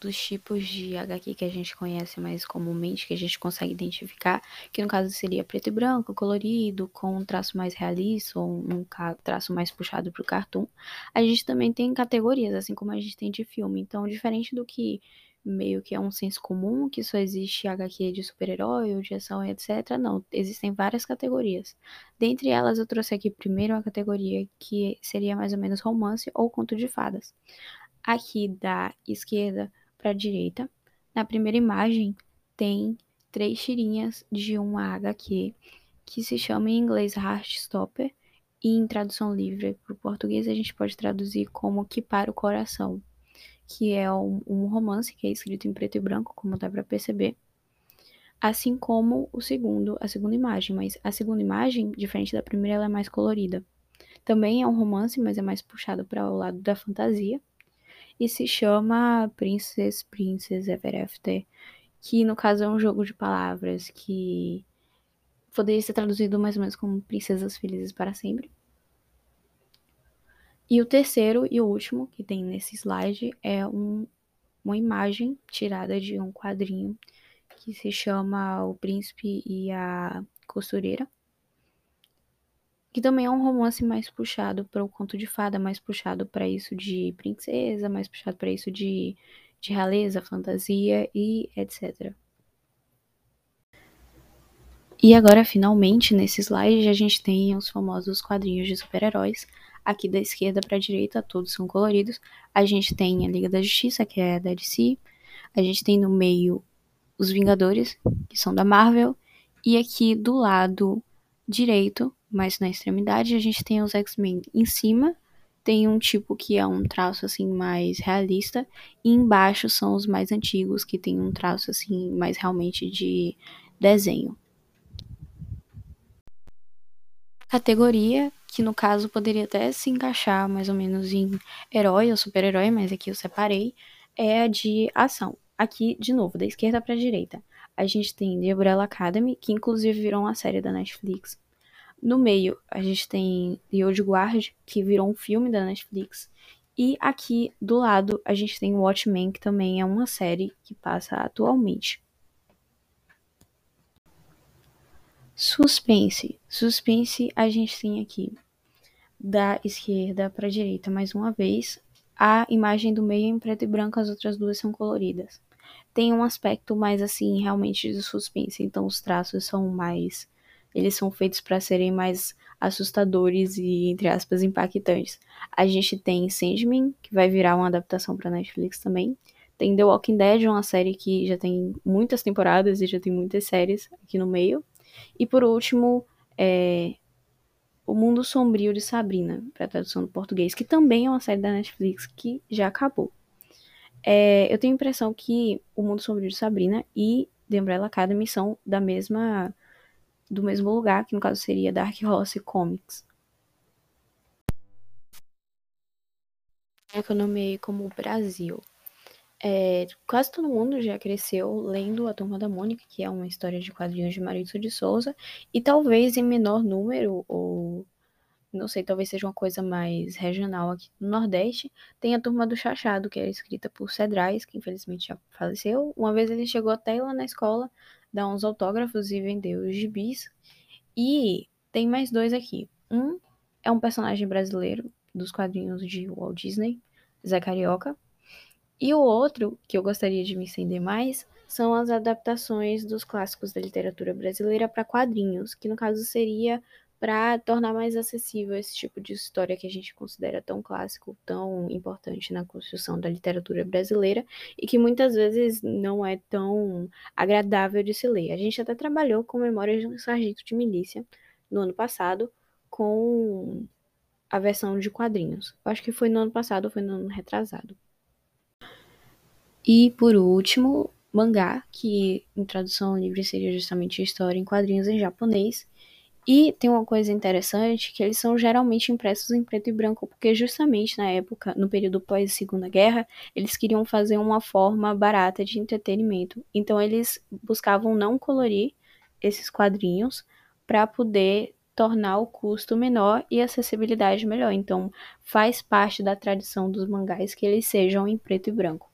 dos tipos de HQ que a gente conhece mais comumente, que a gente consegue identificar, que no caso seria preto e branco, colorido, com um traço mais realista ou um traço mais puxado para o cartoon. A gente também tem categorias, assim como a gente tem de filme. Então, diferente do que meio que é um senso comum que só existe HQ de super-herói ou de ação, etc. Não, existem várias categorias. Dentre elas, eu trouxe aqui primeiro uma categoria que seria mais ou menos romance ou conto de fadas. Aqui da esquerda para a direita, na primeira imagem, tem três tirinhas de uma HQ que se chama em inglês Heartstopper e em tradução livre para o português a gente pode traduzir como Que para o Coração que é um, um romance que é escrito em preto e branco, como dá para perceber, assim como o segundo, a segunda imagem, mas a segunda imagem, diferente da primeira, ela é mais colorida. Também é um romance, mas é mais puxado para o lado da fantasia, e se chama Princess Princess Ever After, que no caso é um jogo de palavras que poderia ser traduzido mais ou menos como Princesas Felizes para Sempre. E o terceiro e o último que tem nesse slide é um, uma imagem tirada de um quadrinho que se chama O Príncipe e a Costureira. Que também é um romance mais puxado para o conto de fada, mais puxado para isso de princesa, mais puxado para isso de, de realeza, fantasia e etc. E agora, finalmente, nesse slide, a gente tem os famosos quadrinhos de super-heróis, Aqui da esquerda para a direita, todos são coloridos. A gente tem a Liga da Justiça, que é da DC. A gente tem no meio os Vingadores, que são da Marvel. E aqui do lado direito, mais na extremidade, a gente tem os X-Men em cima. Tem um tipo que é um traço assim mais realista. E embaixo são os mais antigos, que tem um traço assim mais realmente de desenho. Categoria que no caso poderia até se encaixar mais ou menos em herói ou super-herói, mas aqui eu separei, é a de ação. Aqui, de novo, da esquerda para a direita, a gente tem The Umbrella Academy, que inclusive virou uma série da Netflix. No meio, a gente tem The Old Guard, que virou um filme da Netflix. E aqui do lado, a gente tem Watchmen, que também é uma série que passa atualmente. Suspense. Suspense a gente tem aqui da esquerda para direita mais uma vez. A imagem do meio é em preto e branco, as outras duas são coloridas. Tem um aspecto mais assim, realmente de suspense, então os traços são mais eles são feitos para serem mais assustadores e entre aspas impactantes. A gente tem Sandman, que vai virar uma adaptação para Netflix também. Tem The Walking Dead, uma série que já tem muitas temporadas e já tem muitas séries aqui no meio. E por último, é, O Mundo Sombrio de Sabrina, para tradução do português, que também é uma série da Netflix que já acabou. É, eu tenho a impressão que O Mundo Sombrio de Sabrina e The Umbrella Academy são da mesma do mesmo lugar, que no caso seria Dark Horse Comics. Que eu nomeei como Brasil. É, quase todo mundo já cresceu lendo A Turma da Mônica, que é uma história de quadrinhos de Maurício de Souza, e talvez em menor número, ou não sei, talvez seja uma coisa mais regional aqui no Nordeste, tem a Turma do Chachado, que era escrita por Cedrais, que infelizmente já faleceu. Uma vez ele chegou até lá na escola, dar uns autógrafos e vender os gibis. E tem mais dois aqui. Um é um personagem brasileiro dos quadrinhos de Walt Disney, Zé Carioca, e o outro, que eu gostaria de me estender mais, são as adaptações dos clássicos da literatura brasileira para quadrinhos, que no caso seria para tornar mais acessível esse tipo de história que a gente considera tão clássico, tão importante na construção da literatura brasileira e que muitas vezes não é tão agradável de se ler. A gente até trabalhou com Memórias de um Sargento de Milícia no ano passado com a versão de quadrinhos. Acho que foi no ano passado ou foi no ano retrasado. E por último, mangá, que em tradução livre seria justamente história em quadrinhos em japonês. E tem uma coisa interessante que eles são geralmente impressos em preto e branco, porque justamente na época, no período pós Segunda Guerra, eles queriam fazer uma forma barata de entretenimento. Então eles buscavam não colorir esses quadrinhos para poder tornar o custo menor e a acessibilidade melhor. Então faz parte da tradição dos mangás que eles sejam em preto e branco.